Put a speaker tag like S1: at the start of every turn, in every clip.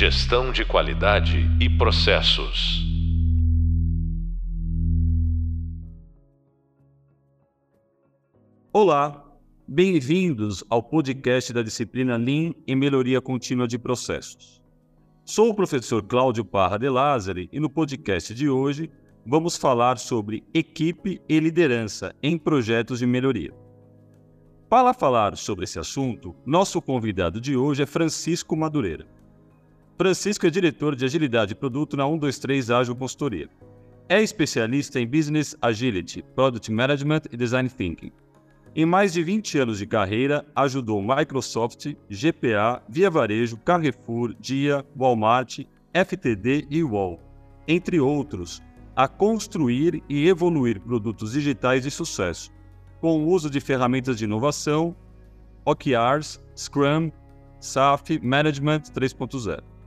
S1: Gestão de qualidade e processos.
S2: Olá, bem-vindos ao podcast da disciplina Lean e Melhoria Contínua de Processos. Sou o professor Cláudio Parra de Lázari e no podcast de hoje vamos falar sobre equipe e liderança em projetos de melhoria. Para falar sobre esse assunto, nosso convidado de hoje é Francisco Madureira. Francisco é diretor de agilidade e produto na 123 Ágil Consultoria. É especialista em Business Agility, Product Management e Design Thinking. Em mais de 20 anos de carreira, ajudou Microsoft, GPA, Via Varejo, Carrefour, Dia, Walmart, FTD e UOL, entre outros, a construir e evoluir produtos digitais de sucesso, com o uso de ferramentas de inovação, OKRs, Scrum, SAF, Management 3.0.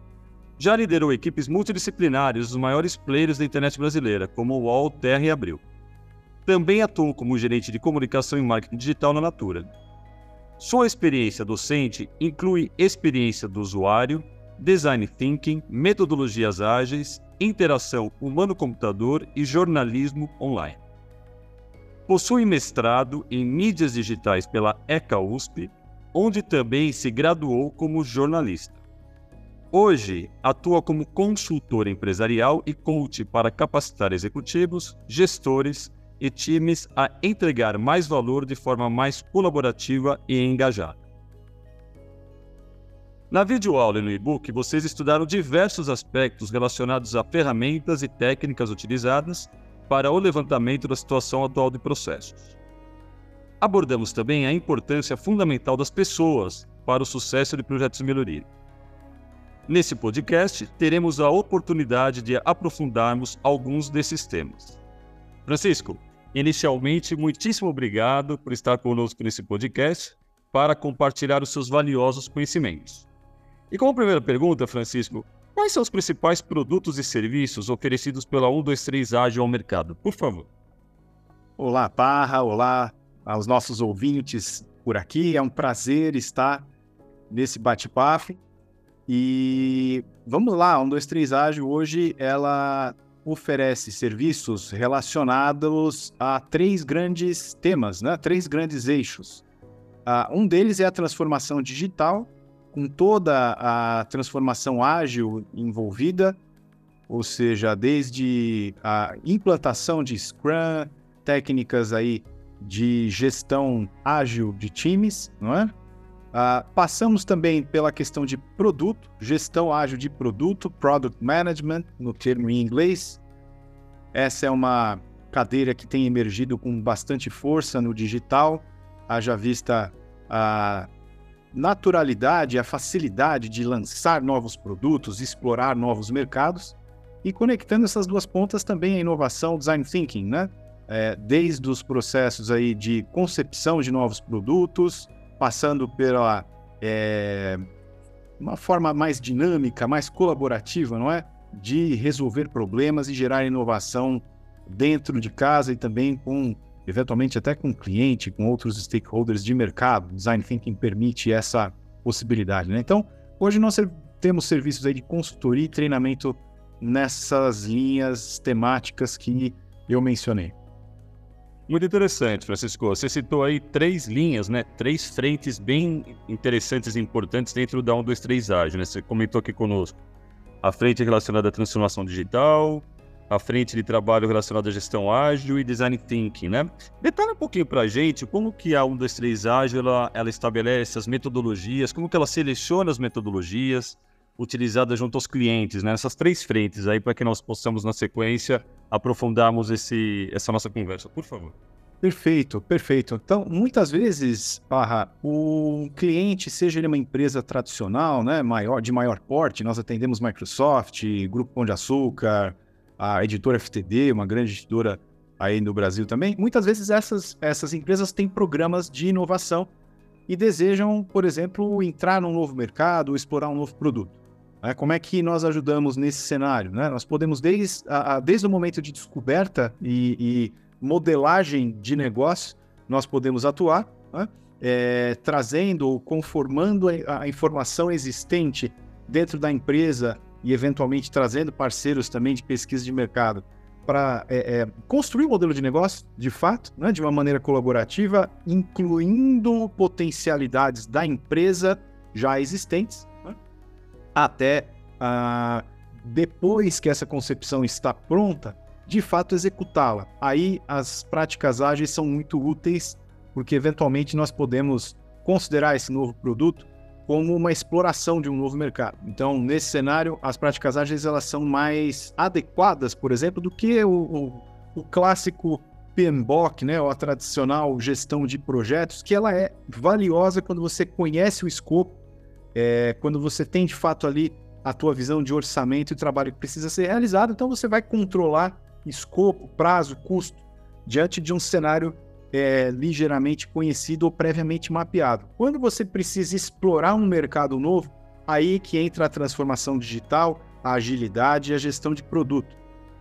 S2: Já liderou equipes multidisciplinares dos maiores players da internet brasileira, como o UOL, Terra e Abril. Também atuou como gerente de comunicação e marketing digital na Natura. Sua experiência docente inclui experiência do usuário, design thinking, metodologias ágeis, interação humano-computador e jornalismo online. Possui mestrado em mídias digitais pela ECA USP, onde também se graduou como jornalista. Hoje, atua como consultor empresarial e coach para capacitar executivos, gestores e times a entregar mais valor de forma mais colaborativa e engajada. Na videoaula e no e-book, vocês estudaram diversos aspectos relacionados a ferramentas e técnicas utilizadas para o levantamento da situação atual de processos. Abordamos também a importância fundamental das pessoas para o sucesso de projetos melhoria. Nesse podcast, teremos a oportunidade de aprofundarmos alguns desses temas. Francisco, inicialmente, muitíssimo obrigado por estar conosco nesse podcast para compartilhar os seus valiosos conhecimentos. E como primeira pergunta, Francisco, Quais são os principais produtos e serviços oferecidos pela 123 Ágil ao mercado? Por favor.
S3: Olá, Parra. Olá aos nossos ouvintes por aqui. É um prazer estar nesse bate-papo. E vamos lá, a 123 Ágil hoje ela oferece serviços relacionados a três grandes temas, né? três grandes eixos. Uh, um deles é a transformação digital, com toda a transformação ágil envolvida, ou seja, desde a implantação de Scrum, técnicas aí de gestão ágil de times, não é? Uh, passamos também pela questão de produto, gestão ágil de produto, Product Management, no termo em inglês. Essa é uma cadeira que tem emergido com bastante força no digital, haja vista a naturalidade, a facilidade de lançar novos produtos, explorar novos mercados e conectando essas duas pontas também a inovação, design thinking, né? É, desde os processos aí de concepção de novos produtos, passando pela é, uma forma mais dinâmica, mais colaborativa, não é? De resolver problemas e gerar inovação dentro de casa e também com eventualmente até com cliente, com outros stakeholders de mercado. Design Thinking permite essa possibilidade. Né? Então, hoje nós temos serviços aí de consultoria e treinamento nessas linhas temáticas que eu mencionei.
S2: Muito interessante, Francisco. Você citou aí três linhas, né? Três frentes bem interessantes e importantes dentro da 1, 2, 3 Ágil, né? Você comentou aqui conosco. A frente relacionada à transformação digital, à frente de trabalho relacionado à gestão ágil e design thinking, né? Detalhe um pouquinho para a gente como que a 123 Ágil ela, ela estabelece as metodologias, como que ela seleciona as metodologias utilizadas junto aos clientes, né? Essas três frentes aí para que nós possamos na sequência aprofundarmos esse, essa nossa conversa, por favor.
S3: Perfeito, perfeito. Então, muitas vezes, Parra, o cliente, seja ele uma empresa tradicional, né, maior, de maior porte, nós atendemos Microsoft, Grupo Pão de Açúcar, a editora FTD, uma grande editora aí no Brasil também, muitas vezes essas, essas empresas têm programas de inovação e desejam, por exemplo, entrar num novo mercado ou explorar um novo produto. Né? Como é que nós ajudamos nesse cenário? Né? Nós podemos, desde, a, a, desde o momento de descoberta e, e, modelagem de negócio, nós podemos atuar, né? é, trazendo ou conformando a, a informação existente dentro da empresa e eventualmente trazendo parceiros também de pesquisa de mercado para é, é, construir um modelo de negócio, de fato, né, de uma maneira colaborativa, incluindo potencialidades da empresa já existentes, né, até ah, depois que essa concepção está pronta, de fato executá-la. Aí as práticas ágeis são muito úteis, porque eventualmente nós podemos considerar esse novo produto como uma exploração de um novo mercado. Então, nesse cenário, as práticas ágeis elas são mais adequadas, por exemplo, do que o, o, o clássico PMBOK, né, ou a tradicional gestão de projetos, que ela é valiosa quando você conhece o escopo, é, quando você tem de fato ali a tua visão de orçamento e trabalho que precisa ser realizado, então você vai controlar escopo, prazo, custo, diante de um cenário é, ligeiramente conhecido ou previamente mapeado. Quando você precisa explorar um mercado novo, aí que entra a transformação digital, a agilidade e a gestão de produto.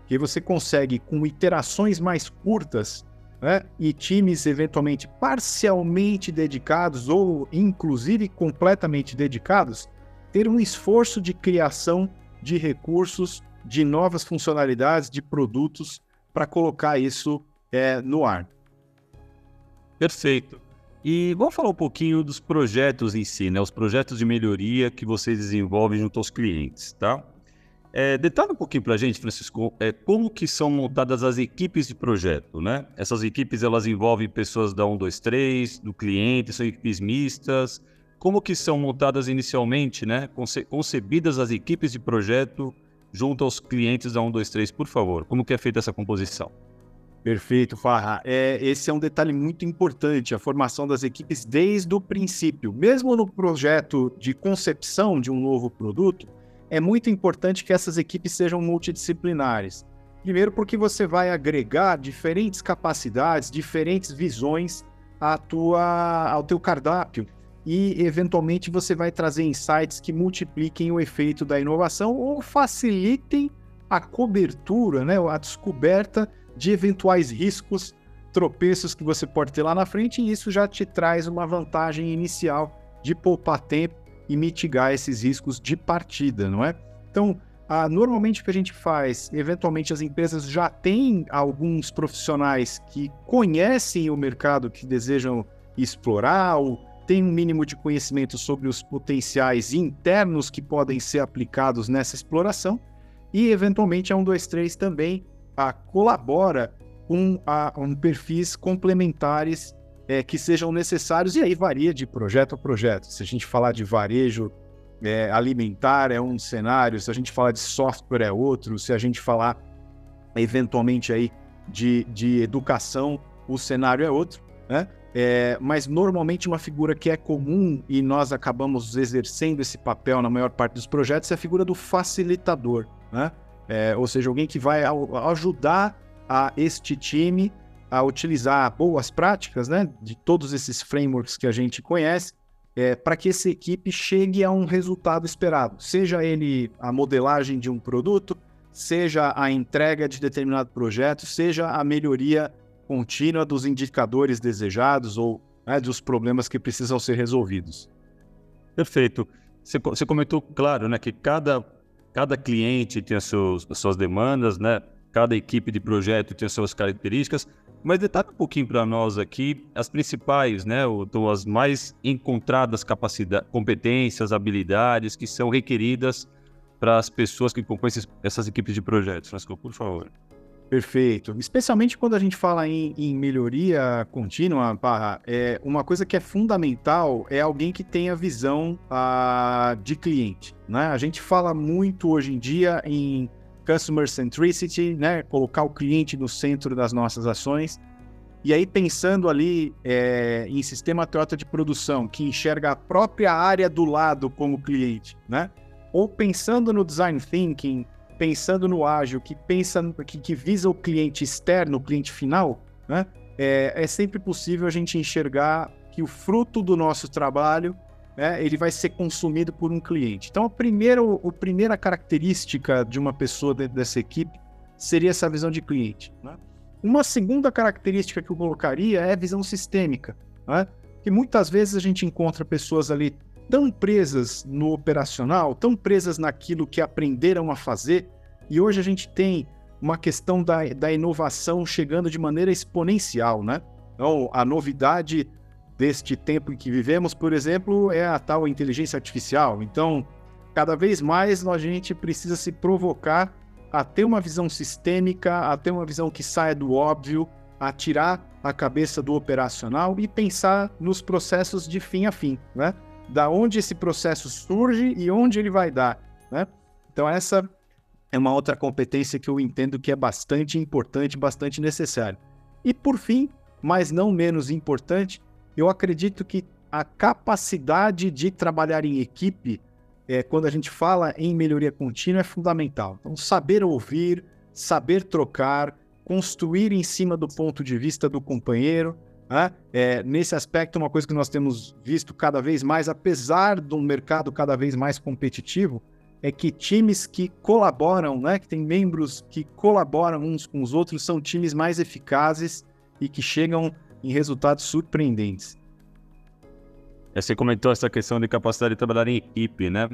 S3: Que você consegue, com iterações mais curtas né, e times eventualmente parcialmente dedicados ou inclusive completamente dedicados, ter um esforço de criação de recursos, de novas funcionalidades, de produtos para colocar isso é, no ar.
S2: Perfeito. E vamos falar um pouquinho dos projetos em si, né? Os projetos de melhoria que vocês desenvolvem junto aos clientes, tá? É, detalhe um pouquinho para a gente, Francisco, é, como que são montadas as equipes de projeto, né? Essas equipes, elas envolvem pessoas da 1, 2, 3, do cliente, são equipes mistas. Como que são montadas inicialmente, né? Conce concebidas as equipes de projeto junto aos clientes da 1, 2, 3, por favor. Como que é feita essa composição?
S3: Perfeito, Farra. É, esse é um detalhe muito importante, a formação das equipes desde o princípio. Mesmo no projeto de concepção de um novo produto, é muito importante que essas equipes sejam multidisciplinares. Primeiro, porque você vai agregar diferentes capacidades, diferentes visões à tua, ao teu cardápio e, eventualmente, você vai trazer insights que multipliquem o efeito da inovação ou facilitem a cobertura, né, a descoberta de eventuais riscos, tropeços que você pode ter lá na frente, e isso já te traz uma vantagem inicial de poupar tempo e mitigar esses riscos de partida, não é? Então, ah, normalmente o que a gente faz, eventualmente as empresas já têm alguns profissionais que conhecem o mercado que desejam explorar ou têm um mínimo de conhecimento sobre os potenciais internos que podem ser aplicados nessa exploração e eventualmente a 123 também a, colabora com a, um perfis complementares é, que sejam necessários, e aí varia de projeto a projeto. Se a gente falar de varejo é, alimentar é um cenário, se a gente falar de software é outro, se a gente falar eventualmente aí de, de educação, o cenário é outro, né? É, mas normalmente uma figura que é comum e nós acabamos exercendo esse papel na maior parte dos projetos é a figura do facilitador, né? É, ou seja, alguém que vai ajudar a este time a utilizar boas práticas, né, de todos esses frameworks que a gente conhece, é, para que essa equipe chegue a um resultado esperado, seja ele a modelagem de um produto, seja a entrega de determinado projeto, seja a melhoria contínua dos indicadores desejados ou né, dos problemas que precisam ser resolvidos.
S2: Perfeito. Você, você comentou, claro, né, que cada cada cliente tem as, seus, as suas demandas, né? Cada equipe de projeto tem as suas características. Mas detalhe um pouquinho para nós aqui as principais, né? Ou, as mais encontradas capacidades, competências, habilidades que são requeridas para as pessoas que compõem essas equipes de projetos. Francisco, por favor.
S3: Perfeito. Especialmente quando a gente fala em, em melhoria contínua, Parra, é, uma coisa que é fundamental é alguém que tenha visão uh, de cliente. Né? A gente fala muito hoje em dia em customer centricity, né? colocar o cliente no centro das nossas ações. E aí, pensando ali é, em sistema Toyota de produção, que enxerga a própria área do lado como cliente, né? ou pensando no design thinking, pensando no ágil, que pensa que, que visa o cliente externo, o cliente final, né? É, é, sempre possível a gente enxergar que o fruto do nosso trabalho né, ele vai ser consumido por um cliente. Então, a primeira, a primeira característica de uma pessoa dentro dessa equipe seria essa visão de cliente. Né? Uma segunda característica que eu colocaria é a visão sistêmica, né? que muitas vezes a gente encontra pessoas ali tão presas no operacional, tão presas naquilo que aprenderam a fazer, e hoje a gente tem uma questão da, da inovação chegando de maneira exponencial, né? Então, a novidade deste tempo em que vivemos, por exemplo, é a tal inteligência artificial. Então, cada vez mais a gente precisa se provocar a ter uma visão sistêmica, a ter uma visão que saia do óbvio, a tirar a cabeça do operacional e pensar nos processos de fim a fim, né? Da onde esse processo surge e onde ele vai dar, né? Então essa é uma outra competência que eu entendo que é bastante importante, bastante necessária. E por fim, mas não menos importante, eu acredito que a capacidade de trabalhar em equipe, é, quando a gente fala em melhoria contínua, é fundamental. Então, saber ouvir, saber trocar, construir em cima do ponto de vista do companheiro. Né? É, nesse aspecto, uma coisa que nós temos visto cada vez mais, apesar um mercado cada vez mais competitivo, é que times que colaboram, né, que tem membros que colaboram uns com os outros, são times mais eficazes e que chegam em resultados surpreendentes.
S2: É, você comentou essa questão de capacidade de trabalhar em equipe, né?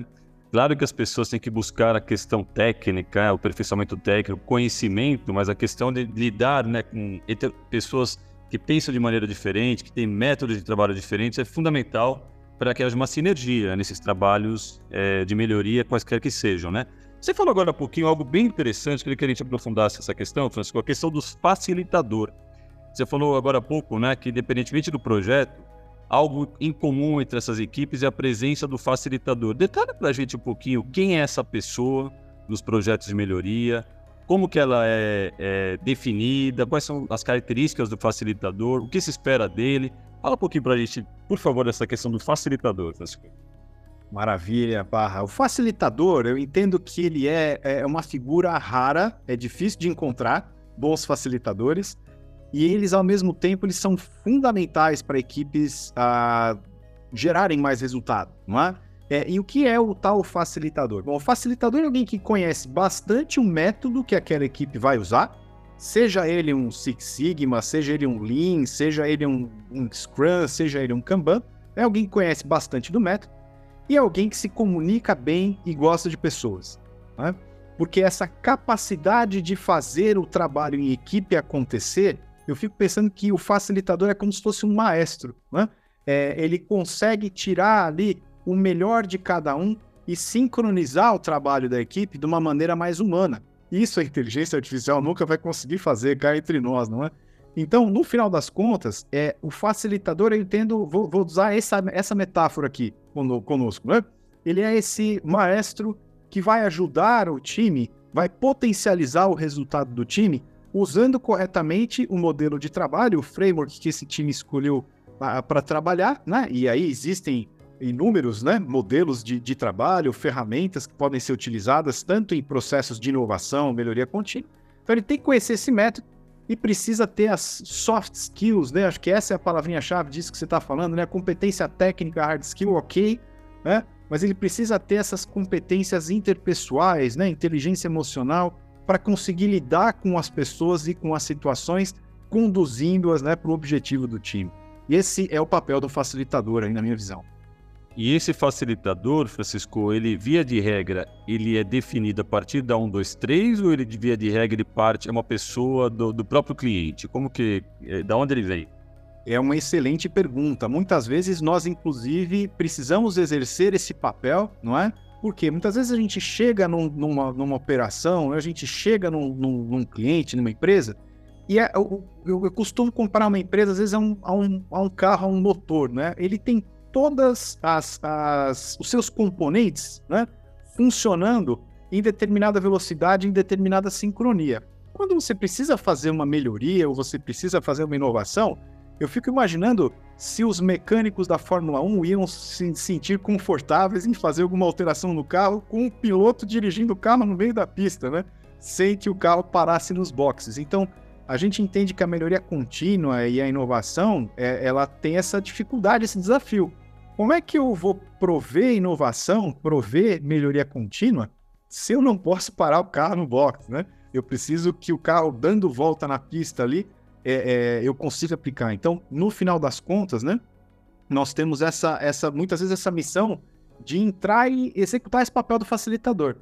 S2: Claro que as pessoas têm que buscar a questão técnica, o aperfeiçoamento técnico, conhecimento, mas a questão de lidar né, com pessoas que pensam de maneira diferente, que têm métodos de trabalho diferentes, é fundamental para que haja uma sinergia nesses trabalhos é, de melhoria, quaisquer que sejam, né? Você falou agora há pouquinho algo bem interessante, queria que a gente aprofundasse essa questão, Francisco, a questão dos facilitador. Você falou agora há pouco, né, que independentemente do projeto, algo em comum entre essas equipes é a presença do facilitador. Detalhe para a gente um pouquinho quem é essa pessoa nos projetos de melhoria, como que ela é, é, definida, quais são as características do facilitador, o que se espera dele. Fala um pouquinho para a gente, por favor, dessa questão do facilitador.
S3: Maravilha, Barra. O facilitador, eu entendo que ele é, é uma figura rara, é difícil de encontrar bons facilitadores e eles, ao mesmo tempo, eles são fundamentais para equipes uh, gerarem mais resultado, não é? É? E o que é o tal facilitador? Bom, o facilitador é alguém que conhece bastante o método que aquela equipe vai usar, seja ele um Six Sigma, seja ele um Lean, seja ele um, um Scrum, seja ele um Kanban, é alguém que conhece bastante do método e é alguém que se comunica bem e gosta de pessoas. Né? Porque essa capacidade de fazer o trabalho em equipe acontecer eu fico pensando que o facilitador é como se fosse um maestro, né? É, ele consegue tirar ali o melhor de cada um e sincronizar o trabalho da equipe de uma maneira mais humana. Isso a inteligência artificial nunca vai conseguir fazer cá entre nós, não é? Então, no final das contas, é o facilitador, eu entendo, vou, vou usar essa, essa metáfora aqui conosco, né? Ele é esse maestro que vai ajudar o time, vai potencializar o resultado do time usando corretamente o modelo de trabalho, o framework que esse time escolheu para trabalhar, né? E aí existem inúmeros né, modelos de, de trabalho, ferramentas que podem ser utilizadas tanto em processos de inovação, melhoria contínua. Então ele tem que conhecer esse método e precisa ter as soft skills, né? Acho que essa é a palavrinha-chave disso que você está falando, né? Competência técnica, hard skill, ok, né? Mas ele precisa ter essas competências interpessoais, né? Inteligência emocional, para conseguir lidar com as pessoas e com as situações, conduzindo-as né, para o objetivo do time. E esse é o papel do facilitador, aí, na minha visão.
S2: E esse facilitador, Francisco, ele, via de regra, ele é definido a partir da 1, 2, 3 ou ele, via de regra, ele parte, é uma pessoa do, do próprio cliente? Como que, é, da onde ele vem?
S3: É uma excelente pergunta. Muitas vezes nós, inclusive, precisamos exercer esse papel, não é? Porque muitas vezes a gente chega num, numa, numa operação, a gente chega num, num, num cliente, numa empresa, e é, eu, eu, eu, costumo comparar uma empresa, às vezes, a um, a um, a um carro, a um motor, né? Ele tem todas as, as os seus componentes, né? Funcionando em determinada velocidade, em determinada sincronia. Quando você precisa fazer uma melhoria ou você precisa fazer uma inovação, eu fico imaginando se os mecânicos da Fórmula 1 iam se sentir confortáveis em fazer alguma alteração no carro com o piloto dirigindo o carro no meio da pista, né? Sem que o carro parasse nos boxes. Então, a gente entende que a melhoria contínua e a inovação, é, ela tem essa dificuldade, esse desafio. Como é que eu vou prover inovação, prover melhoria contínua, se eu não posso parar o carro no box, né? Eu preciso que o carro dando volta na pista ali, é, é, eu consigo aplicar. Então, no final das contas, né, nós temos essa, essa muitas vezes essa missão de entrar e executar esse papel do facilitador.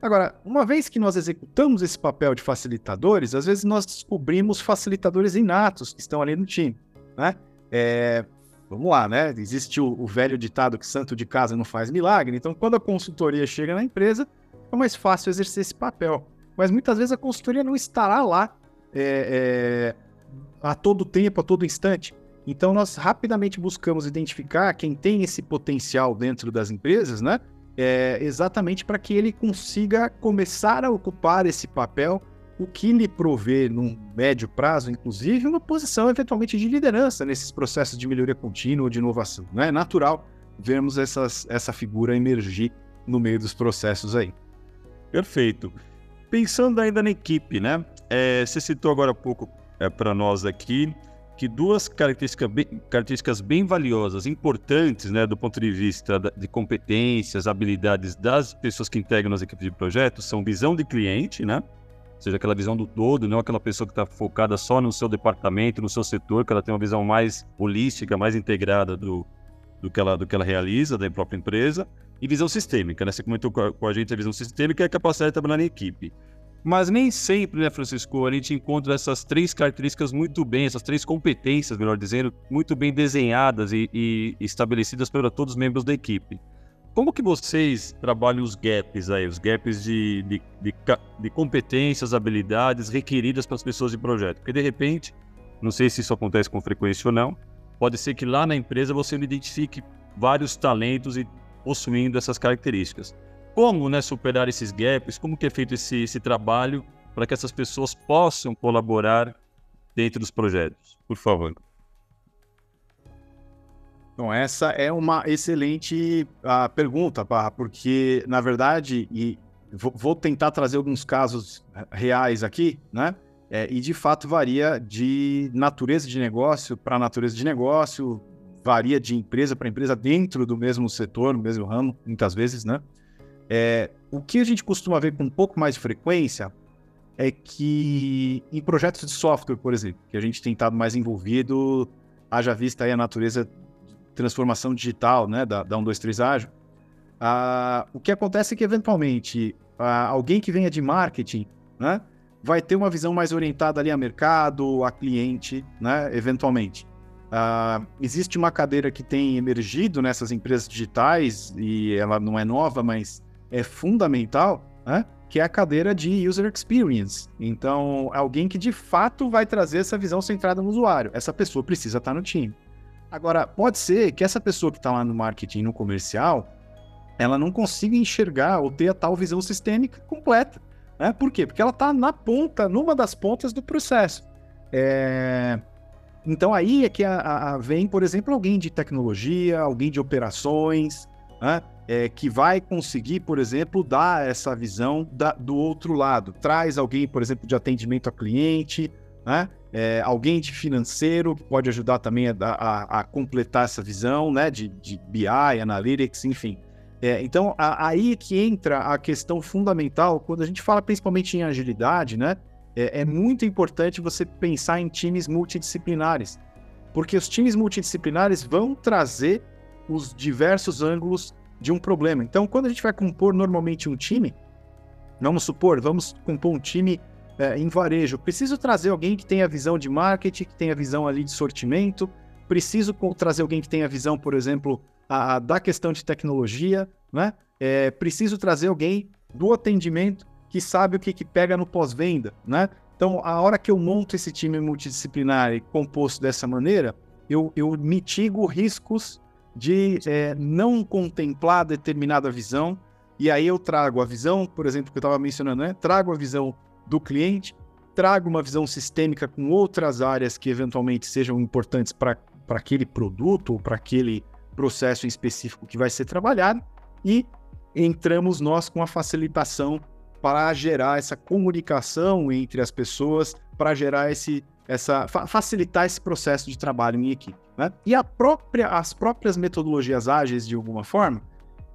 S3: Agora, uma vez que nós executamos esse papel de facilitadores, às vezes nós descobrimos facilitadores inatos que estão ali no time, né? É, vamos lá, né? Existe o, o, velho ditado que santo de casa não faz milagre. Então, quando a consultoria chega na empresa, é mais fácil exercer esse papel. Mas muitas vezes a consultoria não estará lá é, é, a todo tempo, a todo instante. Então, nós rapidamente buscamos identificar quem tem esse potencial dentro das empresas, né? É, exatamente para que ele consiga começar a ocupar esse papel, o que lhe provê, num médio prazo, inclusive, uma posição eventualmente de liderança nesses processos de melhoria contínua ou de inovação. Né? É natural vermos essas, essa figura emergir no meio dos processos aí.
S2: Perfeito. Pensando ainda na equipe, né? É, você citou agora há pouco é, para nós aqui que duas características bem, características bem valiosas, importantes, né, do ponto de vista de competências, habilidades das pessoas que integram as equipes de projetos, são visão de cliente, né? Ou seja, aquela visão do todo, não aquela pessoa que está focada só no seu departamento, no seu setor, que ela tem uma visão mais holística, mais integrada do, do, que, ela, do que ela realiza, da própria empresa. E visão sistêmica, né? Você comentou com a gente a visão sistêmica, é a capacidade de trabalhar em equipe. Mas nem sempre, né, Francisco, a gente encontra essas três características muito bem, essas três competências, melhor dizendo, muito bem desenhadas e, e estabelecidas para todos os membros da equipe. Como que vocês trabalham os gaps aí, os gaps de, de, de, de competências, habilidades requeridas para as pessoas de projeto? Porque de repente, não sei se isso acontece com frequência ou não, pode ser que lá na empresa você identifique vários talentos e possuindo essas características como né, superar esses gaps, como que é feito esse, esse trabalho para que essas pessoas possam colaborar dentro dos projetos? Por favor.
S3: Então, essa é uma excelente uh, pergunta, Barra, porque, na verdade, e vou tentar trazer alguns casos reais aqui, né? É, e de fato varia de natureza de negócio para natureza de negócio, varia de empresa para empresa dentro do mesmo setor, no mesmo ramo, muitas vezes, né? É, o que a gente costuma ver com um pouco mais de frequência é que em projetos de software, por exemplo, que a gente tem estado mais envolvido, haja vista aí a natureza transformação digital né, da, da 123 Ágil, ah, o que acontece é que, eventualmente, ah, alguém que venha de marketing né, vai ter uma visão mais orientada ali a mercado, a cliente, né, eventualmente. Uh, existe uma cadeira que tem emergido nessas empresas digitais, e ela não é nova, mas é fundamental, né? que é a cadeira de User Experience. Então, alguém que de fato vai trazer essa visão centrada no usuário. Essa pessoa precisa estar no time. Agora, pode ser que essa pessoa que está lá no marketing, no comercial, ela não consiga enxergar ou ter a tal visão sistêmica completa. Né? Por quê? Porque ela está na ponta, numa das pontas do processo. É... Então aí é que a, a, vem, por exemplo, alguém de tecnologia, alguém de operações, né? é, que vai conseguir, por exemplo, dar essa visão da, do outro lado. Traz alguém, por exemplo, de atendimento a cliente, né? É, alguém de financeiro que pode ajudar também a, a, a completar essa visão, né? De, de BI, Analytics, enfim. É, então, a, aí que entra a questão fundamental, quando a gente fala principalmente em agilidade, né? É, é muito importante você pensar em times multidisciplinares, porque os times multidisciplinares vão trazer os diversos ângulos de um problema. Então, quando a gente vai compor normalmente um time, vamos supor, vamos compor um time é, em varejo, preciso trazer alguém que tenha visão de marketing, que tenha visão ali de sortimento, preciso trazer alguém que tenha visão, por exemplo, a, a da questão de tecnologia, né? É, preciso trazer alguém do atendimento que sabe o que, que pega no pós-venda, né? Então, a hora que eu monto esse time multidisciplinar e composto dessa maneira, eu, eu mitigo riscos de é, não contemplar determinada visão, e aí eu trago a visão, por exemplo, que eu estava mencionando, né? Trago a visão do cliente, trago uma visão sistêmica com outras áreas que eventualmente sejam importantes para aquele produto ou para aquele processo em específico que vai ser trabalhado, e entramos nós com a facilitação para gerar essa comunicação entre as pessoas, para gerar esse essa fa facilitar esse processo de trabalho em equipe. Né? E a própria, as próprias metodologias ágeis, de alguma forma,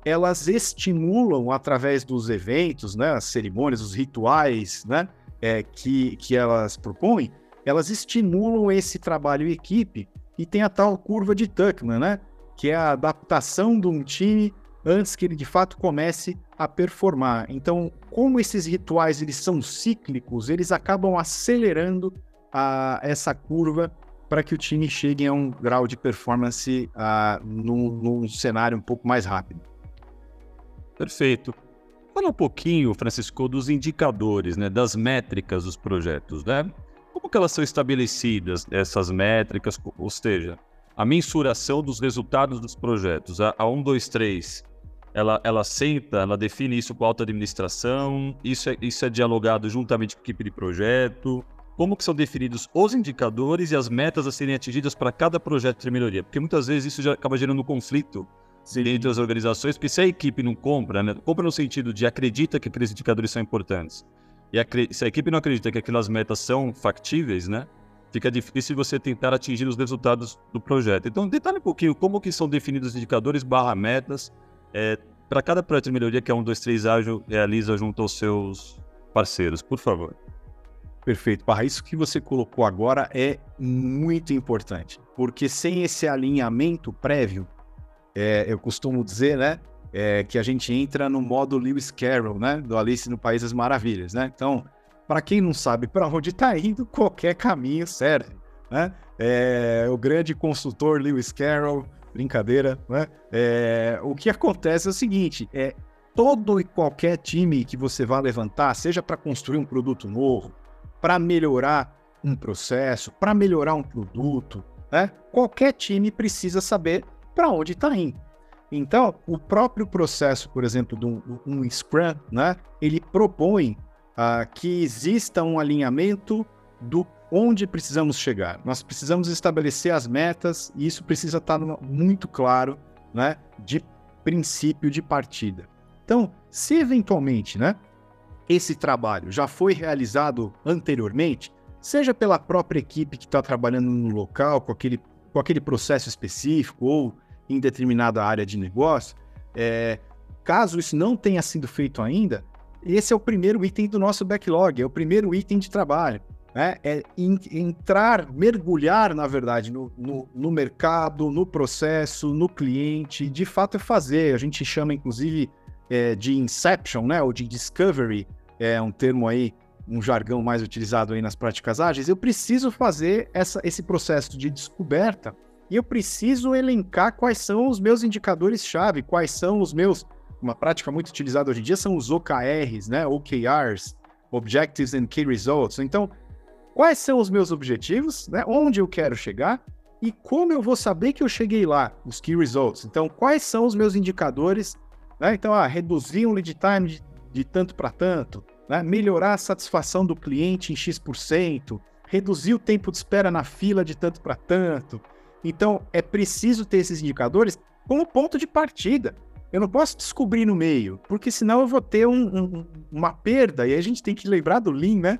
S3: elas estimulam através dos eventos, né, as cerimônias, os rituais, né, é, que, que elas propõem, elas estimulam esse trabalho em equipe e tem a tal curva de Tuckman, né? que é a adaptação de um time antes que ele de fato comece a performar. Então, como esses rituais eles são cíclicos, eles acabam acelerando a, essa curva para que o time chegue a um grau de performance uh, num, num cenário um pouco mais rápido.
S2: Perfeito. Fala um pouquinho, Francisco, dos indicadores, né, das métricas dos projetos, né? Como que elas são estabelecidas, essas métricas, ou seja, a mensuração dos resultados dos projetos, a, a 1, 2, 3, ela, ela senta, ela define isso com a alta administração, isso é, isso é dialogado juntamente com a equipe de projeto, como que são definidos os indicadores e as metas a serem atingidas para cada projeto de melhoria, porque muitas vezes isso já acaba gerando conflito Sim. dentro das organizações, porque se a equipe não compra, né, compra no sentido de acredita que aqueles indicadores são importantes, e a, se a equipe não acredita que aquelas metas são factíveis, né, fica difícil você tentar atingir os resultados do projeto. Então, detalhe um pouquinho como que são definidos os indicadores barra metas é, para cada projeto de melhoria que a 1, 2, 3 Ágil realiza junto aos seus parceiros, por favor.
S3: Perfeito, Barra. Isso que você colocou agora é muito importante, porque sem esse alinhamento prévio, é, eu costumo dizer, né, é, que a gente entra no modo Lewis Carroll, né, do Alice no País das Maravilhas, né? Então, para quem não sabe para onde está indo, qualquer caminho serve, né? É, o grande consultor Lewis Carroll, brincadeira, né? É, o que acontece é o seguinte: é todo e qualquer time que você vá levantar, seja para construir um produto novo, para melhorar um processo, para melhorar um produto, né? Qualquer time precisa saber para onde está indo. Então, o próprio processo, por exemplo, de um, um Scrum, né, ele propõe uh, que exista um alinhamento do onde precisamos chegar. Nós precisamos estabelecer as metas e isso precisa estar muito claro, né, de princípio de partida. Então, se eventualmente, né, esse trabalho já foi realizado anteriormente, seja pela própria equipe que está trabalhando no local com aquele, com aquele processo específico ou em determinada área de negócio, é, caso isso não tenha sido feito ainda, esse é o primeiro item do nosso backlog, é o primeiro item de trabalho. Né? É entrar, mergulhar, na verdade, no, no, no, mercado, no processo, no cliente, de fato é fazer. A gente chama, inclusive, é, de inception, né? ou de discovery, é um termo aí, um jargão mais utilizado aí nas práticas ágeis. Eu preciso fazer essa, esse processo de descoberta e eu preciso elencar quais são os meus indicadores-chave, quais são os meus. Uma prática muito utilizada hoje em dia são os OKRs, né? OKRs, Objectives and Key Results. Então, quais são os meus objetivos, né? Onde eu quero chegar e como eu vou saber que eu cheguei lá, os Key Results. Então, quais são os meus indicadores? Né? Então, ah, reduzir um lead time de, de tanto para tanto, né? melhorar a satisfação do cliente em X%, reduzir o tempo de espera na fila de tanto para tanto, então, é preciso ter esses indicadores como ponto de partida. Eu não posso descobrir no meio, porque senão eu vou ter um, um, uma perda. E a gente tem que lembrar do Lean, né?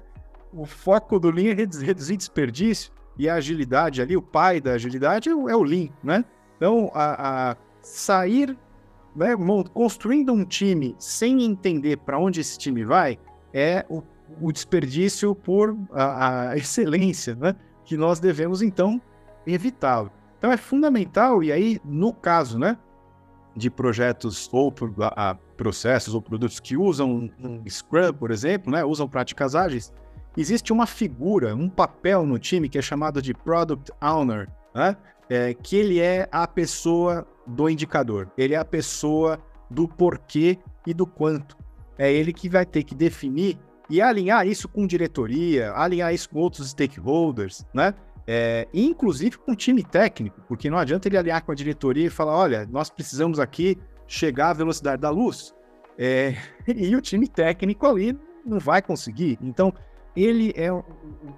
S3: O foco do Lean é reduzir desperdício e a agilidade ali, o pai da agilidade é o, é Lean, né? Então, a, a sair, né, construindo um time sem entender para onde esse time vai, é o, o desperdício por a, a excelência, né? Que nós devemos, então, evitá-lo. Então é fundamental, e aí, no caso, né, de projetos ou a, a, processos ou produtos que usam um Scrum, por exemplo, né, usam práticas ágeis, existe uma figura, um papel no time que é chamado de Product Owner, né, é, que ele é a pessoa do indicador, ele é a pessoa do porquê e do quanto. É ele que vai ter que definir e alinhar isso com diretoria, alinhar isso com outros stakeholders, né? É, inclusive com o time técnico, porque não adianta ele aliar com a diretoria e falar: olha, nós precisamos aqui chegar à velocidade da luz. É, e o time técnico ali não vai conseguir. Então, ele é,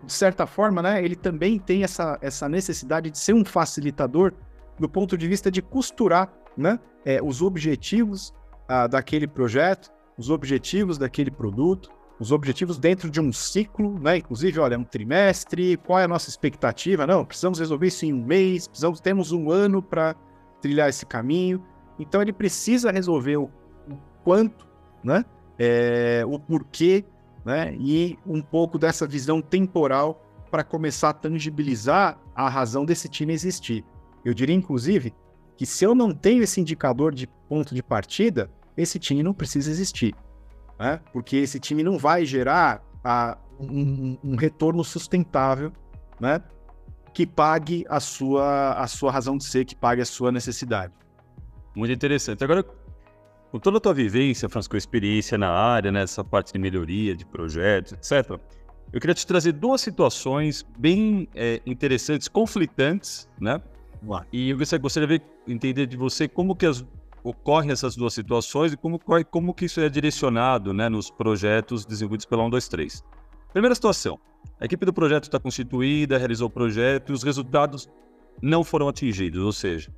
S3: de certa forma, né, ele também tem essa, essa necessidade de ser um facilitador do ponto de vista de costurar né, é, os objetivos ah, daquele projeto, os objetivos daquele produto, os objetivos dentro de um ciclo, né? Inclusive, olha, um trimestre, qual é a nossa expectativa? Não, precisamos resolver isso em um mês, precisamos, temos um ano para trilhar esse caminho. Então ele precisa resolver o, o quanto, né? É, o porquê, né? E um pouco dessa visão temporal para começar a tangibilizar a razão desse time existir. Eu diria, inclusive, que se eu não tenho esse indicador de ponto de partida, esse time não precisa existir. Né? Porque esse time não vai gerar a, um, um, retorno sustentável né? que pague a sua, a sua razão de ser, que pague a sua necessidade.
S2: Muito interessante. Agora, com toda a tua vivência, Francisco, experiência na área, nessa né, parte de melhoria, de projetos, etc., eu queria te trazer duas situações bem é, interessantes, conflitantes, né? E eu gostaria de entender de você como que as, ocorrem essas duas situações e como, como que isso é direcionado né, nos projetos desenvolvidos pela 123. Primeira situação, a equipe do projeto está constituída, realizou o projeto e os resultados não foram atingidos, ou seja,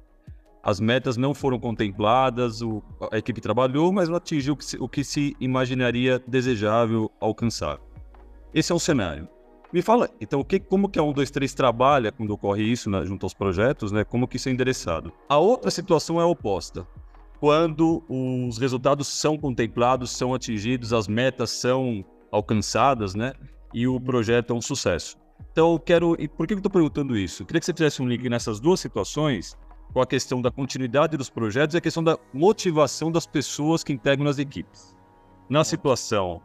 S2: as metas não foram contempladas, o, a equipe trabalhou, mas não atingiu o que se, o que se imaginaria desejável alcançar. Esse é um cenário. Me fala, então, que, como que a 123 trabalha quando ocorre isso né, junto aos projetos, né? Como que isso é endereçado? A outra situação é a oposta. Quando os resultados são contemplados, são atingidos, as metas são alcançadas, né? E o projeto é um sucesso. Então, eu quero. E por que eu estou perguntando isso? Eu queria que você fizesse um link nessas duas situações, com a questão da continuidade dos projetos e a questão da motivação das pessoas que integram as equipes. Na situação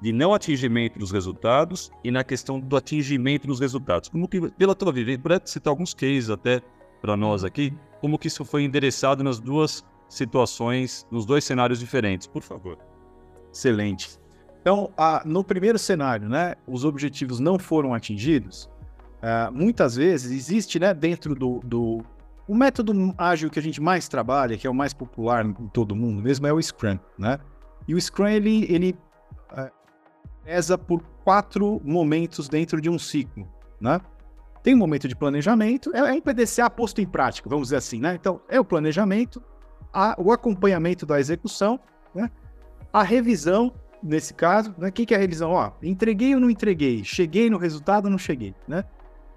S2: de não atingimento dos resultados e na questão do atingimento dos resultados. Como que, pela tua vivência, pode citar alguns cases até para nós aqui, como que isso foi endereçado nas duas situações, nos dois cenários diferentes, por favor.
S3: Excelente. Então, a, no primeiro cenário, né, os objetivos não foram atingidos. Uh, muitas vezes existe, né, dentro do, do o método ágil que a gente mais trabalha, que é o mais popular em todo mundo mesmo, é o Scrum, né? E o Scrum ele, ele pesa por quatro momentos dentro de um ciclo, né? Tem um momento de planejamento, é, é PDCA posto em prática, vamos dizer assim, né? Então, é o planejamento, a, o acompanhamento da execução, né? A revisão, nesse caso, né? O que, que é a revisão? Ó, entreguei ou não entreguei? Cheguei no resultado ou não cheguei, né?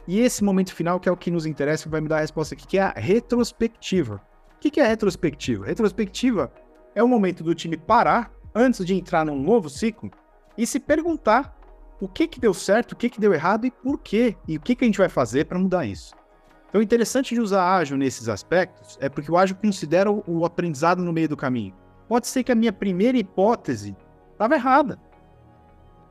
S3: E esse momento final, que é o que nos interessa, vai me dar a resposta aqui, que é a retrospectiva. O que, que é retrospectiva? Retrospectiva é o momento do time parar, antes de entrar num novo ciclo, e se perguntar o que, que deu certo, o que, que deu errado e por quê, e o que, que a gente vai fazer para mudar isso. Então, o interessante de usar ágil nesses aspectos é porque o ágil considera o, aprendizado no meio do caminho. Pode ser que a minha primeira hipótese estava errada.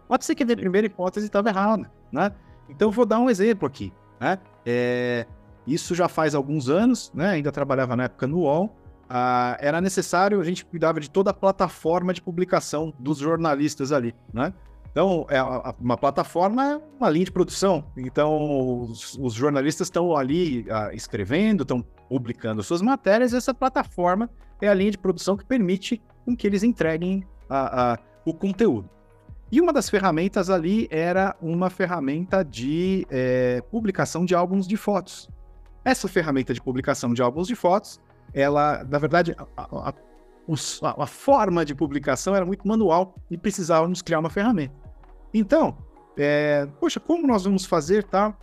S3: Pode ser que a minha primeira hipótese estava errada, né? Então, vou dar um exemplo aqui, né? É, isso já faz alguns anos, né? Ainda trabalhava na época no UOL ah, era necessário, a gente cuidava de toda a plataforma de publicação dos jornalistas ali, né? Então, é uma plataforma é uma linha de produção. Então, os, os jornalistas estão ali ah, escrevendo, estão publicando suas matérias, essa plataforma é a linha de produção que permite com que eles entreguem a, a, o conteúdo. E uma das ferramentas ali era uma ferramenta de é, publicação de álbuns de fotos. Essa ferramenta de publicação de álbuns de fotos ela, na verdade, a, a, a, forma de publicação era muito manual e precisávamos criar uma ferramenta. Então, é, poxa, como nós vamos fazer, tá?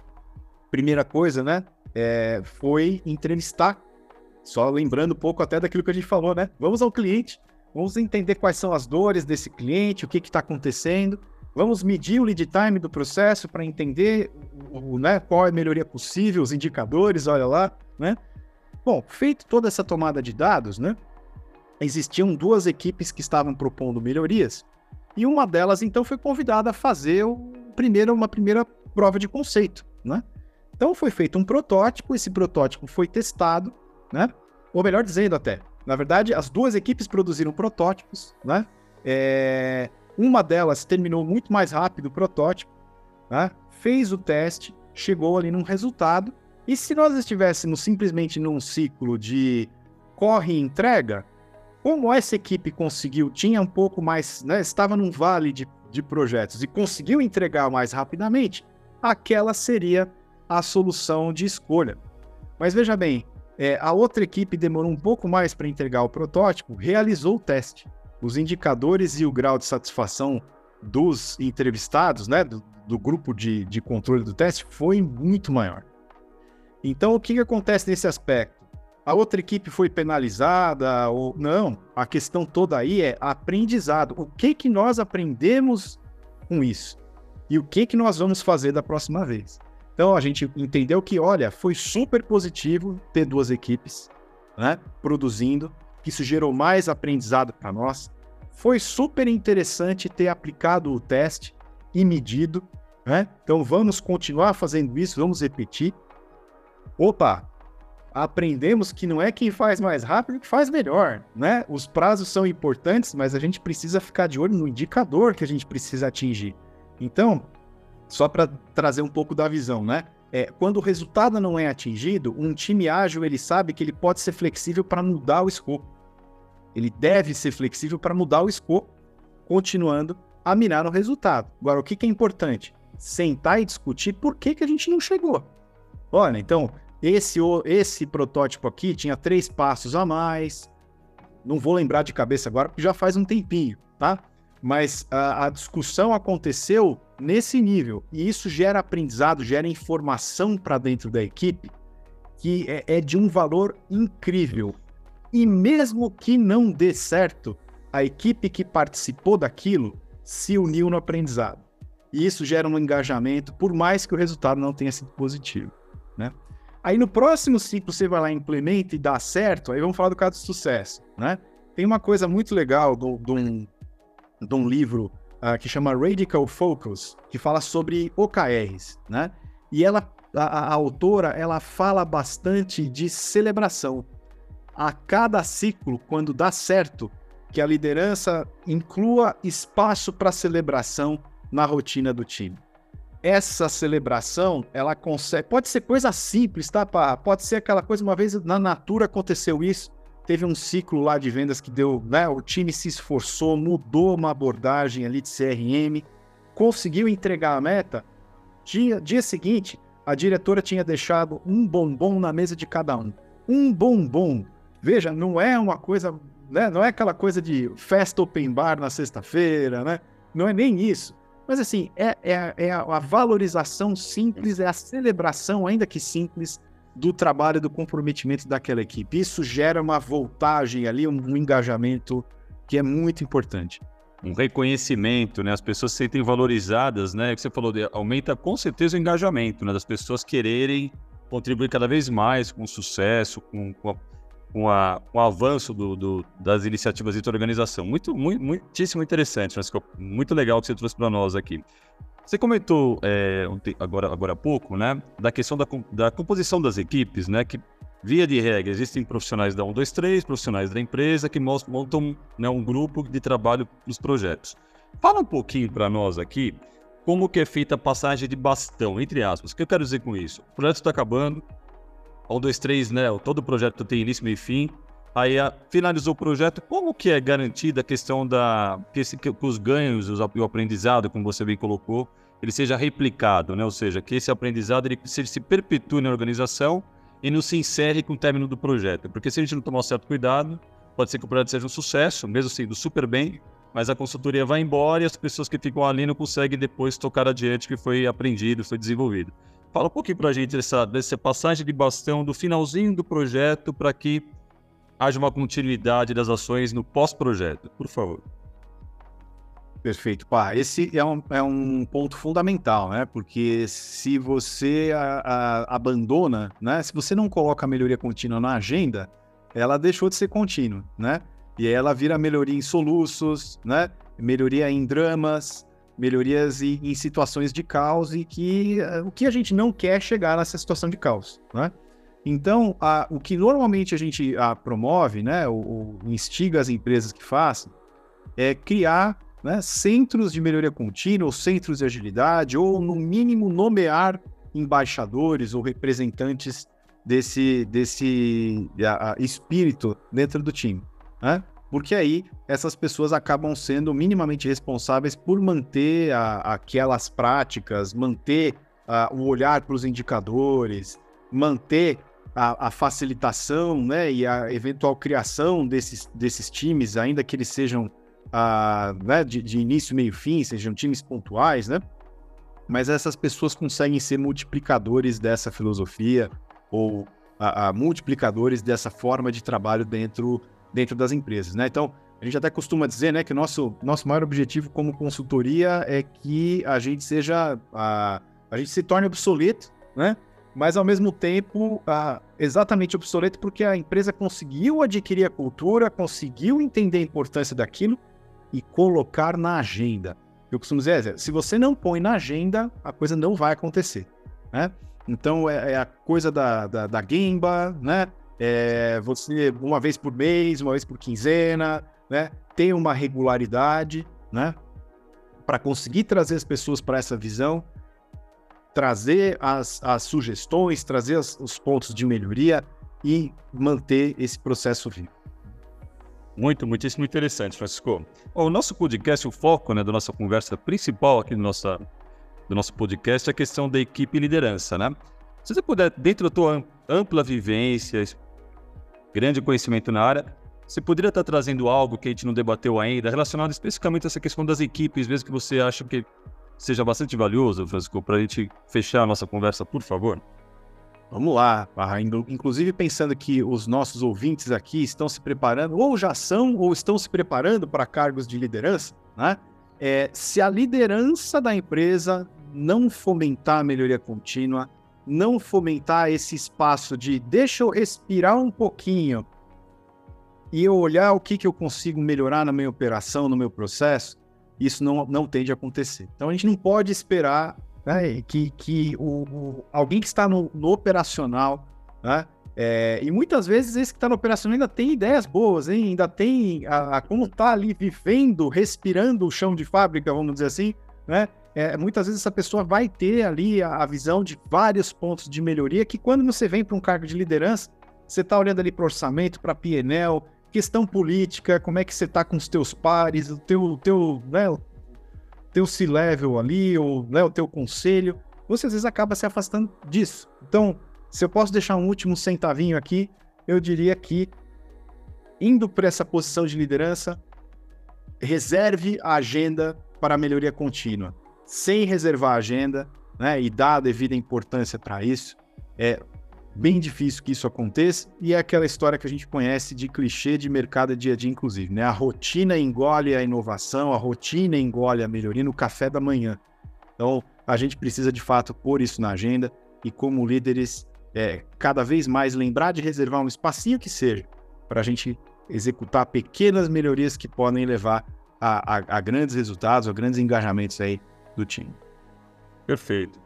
S3: Primeira coisa, né, é, foi entrevistar, só lembrando um pouco até daquilo que a gente falou, né? Vamos ao cliente, vamos entender quais são as dores desse cliente, o que está acontecendo, vamos medir o lead time do processo para entender o, né, qual é a melhoria possível, os indicadores, olha lá, né? Bom, feito toda essa tomada de dados, né? Existiam duas equipes que estavam propondo melhorias e uma delas então foi convidada a fazer primeiro, uma primeira prova de conceito, né? Então foi feito um protótipo, esse protótipo foi testado, né? Ou melhor dizendo até, na verdade as duas equipes produziram protótipos, né? É... Uma delas terminou muito mais rápido o protótipo, né? fez o teste, chegou ali num resultado e se nós estivéssemos simplesmente num ciclo de corre e entrega, como essa equipe conseguiu, tinha um pouco mais, né, estava num vale de, de projetos e conseguiu entregar mais rapidamente, aquela seria a solução de escolha. Mas veja bem, é, a outra equipe demorou um pouco mais para entregar o protótipo, realizou o teste. Os indicadores e o grau de satisfação dos entrevistados, né, do, do grupo de, de controle do teste, foi muito maior. Então, o que, que acontece nesse aspecto? A outra equipe foi penalizada ou não? A questão toda aí é aprendizado. O que que nós aprendemos com isso? E o que que nós vamos fazer da próxima vez? Então a gente entendeu que, olha, foi super positivo ter duas equipes. né, produzindo, que isso gerou mais aprendizado para nós. Foi super interessante ter aplicado o teste e medido, né? Então vamos continuar fazendo isso, vamos repetir. Opa, aprendemos que não é quem faz mais rápido que faz melhor, né? Os prazos são importantes, mas a gente precisa ficar de olho no indicador que a gente precisa atingir. Então, só para trazer um pouco da visão, né? É, quando o resultado não é atingido, um time ágil ele sabe que ele pode ser flexível para mudar o escopo. Ele deve ser flexível para mudar o escopo, continuando a mirar no resultado. Agora, o que, que é importante? Sentar e discutir por que, que a gente não chegou. Olha, então, esse, esse protótipo aqui tinha três passos a mais. Não vou lembrar de cabeça agora, porque já faz um tempinho, tá? Mas a, a discussão aconteceu nesse nível. E isso gera aprendizado, gera informação para dentro da equipe que é, é de um valor incrível. E mesmo que não dê certo, a equipe que participou daquilo se uniu no aprendizado. E isso gera um engajamento, por mais que o resultado não tenha sido positivo, né? Aí no próximo ciclo você vai lá, implementa e dá certo, aí vamos falar do caso de sucesso, né? Tem uma coisa muito legal de um, livro uh, que chama Radical Focus, que fala sobre OKRs, né? E ela, a, a autora, ela fala bastante de celebração a cada ciclo, quando dá certo, que a liderança inclua espaço para celebração na rotina do time. Essa celebração, ela consegue. Pode ser coisa simples, tá? Pode ser aquela coisa, uma vez na Natura aconteceu isso. Teve um ciclo lá de vendas que deu, né? O time se esforçou, mudou uma abordagem ali de CRM, conseguiu entregar a meta. Dia, dia seguinte, a diretora tinha deixado um bombom na mesa de cada um. Um bombom Veja, não é uma coisa, né? Não é aquela coisa de festa open bar na sexta-feira, né? Não é nem isso. Mas assim, é, é, é a valorização simples, é a celebração, ainda que simples, do trabalho, do comprometimento daquela equipe. Isso gera uma voltagem ali, um engajamento que é muito importante.
S2: Um reconhecimento, né? As pessoas se sentem valorizadas, né? Que você falou, de, aumenta com certeza o engajamento, né? Das pessoas quererem contribuir cada vez mais com o sucesso, com, com a com, a, com o avanço do, do, das iniciativas de organização. Muito, muito, muitíssimo interessante, mas muito legal que você trouxe para nós aqui. Você comentou é, agora, agora há pouco, né, da questão da, da composição das equipes, né, que via de regra existem profissionais da 123, profissionais da empresa que montam né, um grupo de trabalho para os projetos. Fala um pouquinho para nós aqui como que é feita a passagem de bastão, entre aspas. O que eu quero dizer com isso? O projeto está acabando, um, dois, três, né? Todo projeto tem início, meio e fim. Aí a, finalizou o projeto, como que é garantida a questão da que, esse, que os ganhos os, o aprendizado, como você bem colocou, ele seja replicado, né? Ou seja, que esse aprendizado ele, se, se perpetue na organização e não se insere com o término do projeto. Porque se a gente não tomar certo cuidado, pode ser que o projeto seja um sucesso, mesmo sendo super bem, mas a consultoria vai embora e as pessoas que ficam ali não conseguem depois tocar adiante o que foi aprendido, foi desenvolvido. Fala um pouquinho para a gente dessa, dessa passagem de bastão do finalzinho do projeto para que haja uma continuidade das ações no pós-projeto, por favor.
S3: Perfeito, pá. Esse é um, é um ponto fundamental, né? Porque se você a, a, abandona, né? Se você não coloca a melhoria contínua na agenda, ela deixou de ser contínua, né? E aí ela vira melhoria em soluços, né? Melhoria em dramas, melhorias em, em situações de caos e que uh, o que a gente não quer é chegar nessa situação de caos, né? Então, a, o que normalmente a gente a, promove, né, ou, instiga as empresas que façam, é criar né, centros de melhoria contínua, ou centros de agilidade, ou no mínimo nomear embaixadores ou representantes desse, desse a, espírito dentro do time. Né? Porque aí essas pessoas acabam sendo minimamente responsáveis por manter a, aquelas práticas, manter a, o olhar para os indicadores, manter a, a, facilitação né, e a eventual criação desses, desses times, ainda que eles sejam né, de, de, início, meio fim, sejam times pontuais, né? Mas essas pessoas conseguem ser multiplicadores dessa filosofia ou multiplicadores dessa forma de trabalho dentro dentro das empresas, né? Então, a gente até costuma dizer, né, que nosso nosso maior objetivo como consultoria é que a gente seja a, a gente se torne obsoleto, né? mas ao mesmo tempo ah, exatamente obsoleto porque a empresa conseguiu adquirir a cultura, conseguiu entender a importância daquilo e colocar na agenda. Eu costumo dizer, se você não põe na agenda, a coisa não vai acontecer, né? Então é, é a coisa da, da, da né? É você uma vez por mês, uma vez por quinzena, né? Ter uma regularidade, né? Para conseguir trazer as pessoas para essa visão trazer as, as sugestões, trazer as, os pontos de melhoria e manter esse processo vivo.
S2: Muito, muitíssimo interessante, Francisco. o nosso podcast, o foco né, da nossa conversa principal aqui do, nossa, do nosso podcast é a questão da equipe e liderança, né? Se você puder, dentro da tua ampla vivência, grande conhecimento na área, você poderia estar trazendo algo que a gente não debateu ainda, relacionado especificamente a essa questão das equipes, mesmo que você acha que seja bastante valioso, Francisco, para a gente fechar a nossa conversa, por favor?
S3: Vamos lá, inclusive pensando que os nossos ouvintes aqui estão se preparando, ou já são, ou estão se preparando para cargos de liderança, né? É, se a liderança da empresa não fomentar a melhoria contínua, não fomentar esse espaço de deixa eu respirar um pouquinho e eu olhar o que, que eu consigo melhorar na minha operação, no meu processo, isso não, não tende a acontecer. Então a gente não pode esperar né, que, que o, o, alguém que está no, no operacional, né, é, e muitas vezes esse que está no operacional ainda tem ideias boas, hein? ainda tem a, a como está ali vivendo, respirando o chão de fábrica, vamos dizer assim, né? É, muitas vezes essa pessoa vai ter ali a, a visão de vários pontos de melhoria que quando você vem para um cargo de liderança, você está olhando ali para orçamento, para PNL, questão política, como é que você tá com os teus pares, o teu, teu, né, teu C-level ali, ou né, o teu conselho, você às vezes acaba se afastando disso. Então, se eu posso deixar um último centavinho aqui, eu diria que indo para essa posição de liderança, reserve a agenda para a melhoria contínua. Sem reservar a agenda, né, e dar a devida importância para isso, é, bem difícil que isso aconteça, e é aquela história que a gente conhece de clichê de mercado dia a dia, inclusive, né? A rotina engole a inovação, a rotina engole a melhoria no café da manhã. Então, a gente precisa de fato pôr isso na agenda e, como líderes, é, cada vez mais lembrar de reservar um espacinho que seja para a gente executar pequenas melhorias que podem levar a, a, a grandes resultados, a grandes engajamentos aí do time.
S2: Perfeito.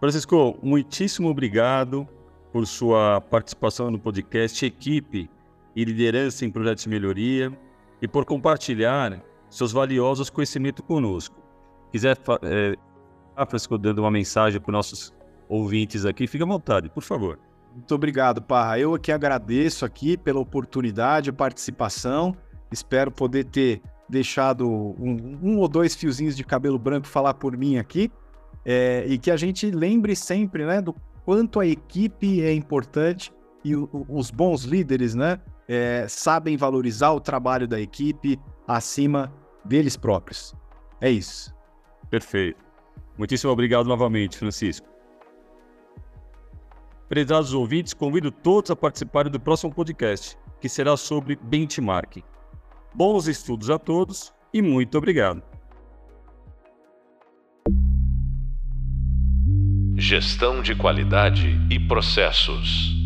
S2: Francisco, muitíssimo obrigado por sua participação no podcast Equipe e Liderança em Projetos de Melhoria e por compartilhar seus valiosos conhecimentos conosco. Quiser, é, Francisco, dando uma mensagem para os nossos ouvintes aqui, fique à vontade, por favor.
S3: Muito obrigado, Parra. Eu aqui agradeço aqui pela oportunidade, participação. Espero poder ter deixado um, um ou dois fiozinhos de cabelo branco falar por mim aqui. É, e que a gente lembre sempre né, do quanto a equipe é importante e o, os bons líderes né, é, sabem valorizar o trabalho da equipe acima deles próprios. É isso.
S2: Perfeito. Muitíssimo obrigado novamente, Francisco. Prezados ouvintes, convido todos a participarem do próximo podcast, que será sobre benchmarking. Bons estudos a todos e muito obrigado.
S1: Gestão de qualidade e processos.